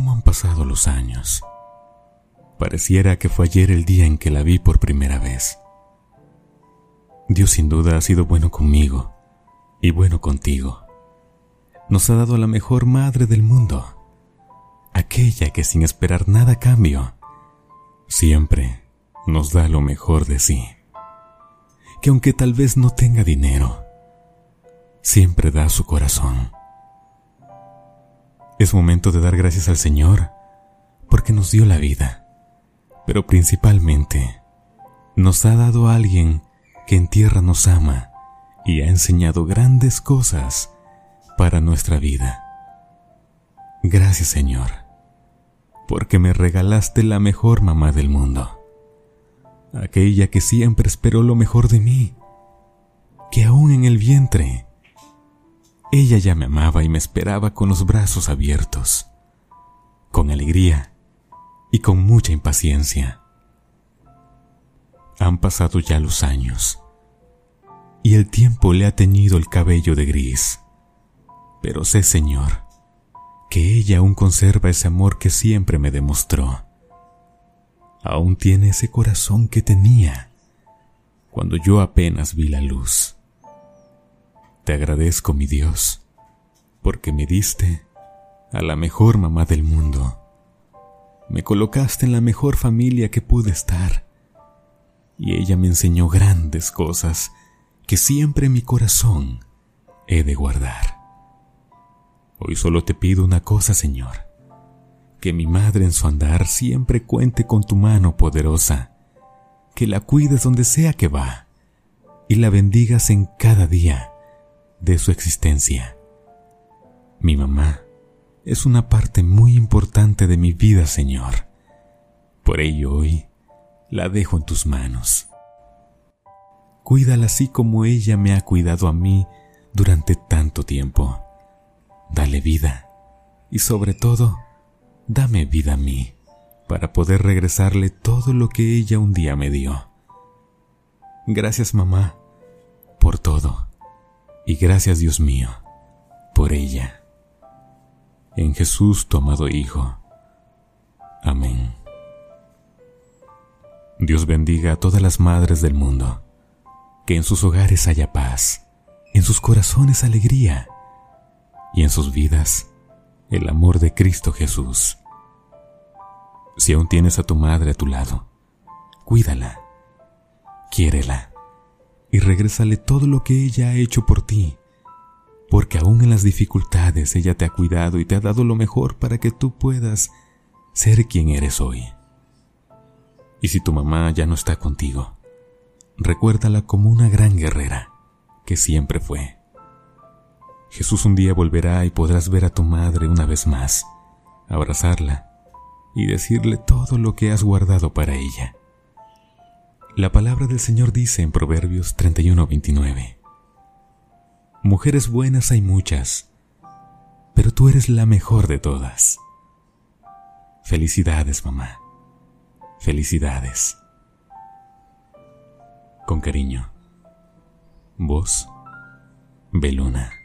cómo han pasado los años. Pareciera que fue ayer el día en que la vi por primera vez. Dios sin duda ha sido bueno conmigo y bueno contigo. Nos ha dado la mejor madre del mundo, aquella que sin esperar nada cambio, siempre nos da lo mejor de sí. Que aunque tal vez no tenga dinero, siempre da su corazón. Es momento de dar gracias al Señor porque nos dio la vida, pero principalmente nos ha dado a alguien que en tierra nos ama y ha enseñado grandes cosas para nuestra vida. Gracias Señor, porque me regalaste la mejor mamá del mundo, aquella que siempre esperó lo mejor de mí, que aún en el vientre, ella ya me amaba y me esperaba con los brazos abiertos, con alegría y con mucha impaciencia. Han pasado ya los años y el tiempo le ha teñido el cabello de gris, pero sé, Señor, que ella aún conserva ese amor que siempre me demostró. Aún tiene ese corazón que tenía cuando yo apenas vi la luz. Te agradezco, mi Dios, porque me diste a la mejor mamá del mundo. Me colocaste en la mejor familia que pude estar. Y ella me enseñó grandes cosas que siempre mi corazón he de guardar. Hoy solo te pido una cosa, Señor, que mi madre en su andar siempre cuente con tu mano poderosa, que la cuides donde sea que va y la bendigas en cada día de su existencia. Mi mamá es una parte muy importante de mi vida, Señor. Por ello hoy la dejo en tus manos. Cuídala así como ella me ha cuidado a mí durante tanto tiempo. Dale vida y sobre todo, dame vida a mí para poder regresarle todo lo que ella un día me dio. Gracias mamá por todo y gracias Dios mío por ella. En Jesús tu amado Hijo. Amén. Dios bendiga a todas las madres del mundo, que en sus hogares haya paz, en sus corazones alegría y en sus vidas el amor de Cristo Jesús. Si aún tienes a tu madre a tu lado, cuídala, quiérela y regrésale todo lo que ella ha hecho por ti, porque aún en las dificultades ella te ha cuidado y te ha dado lo mejor para que tú puedas ser quien eres hoy. Y si tu mamá ya no está contigo, recuérdala como una gran guerrera que siempre fue. Jesús un día volverá y podrás ver a tu madre una vez más, abrazarla y decirle todo lo que has guardado para ella. La palabra del Señor dice en Proverbios 31:29, Mujeres buenas hay muchas, pero tú eres la mejor de todas. Felicidades, mamá. Felicidades. Con cariño. Vos, Beluna.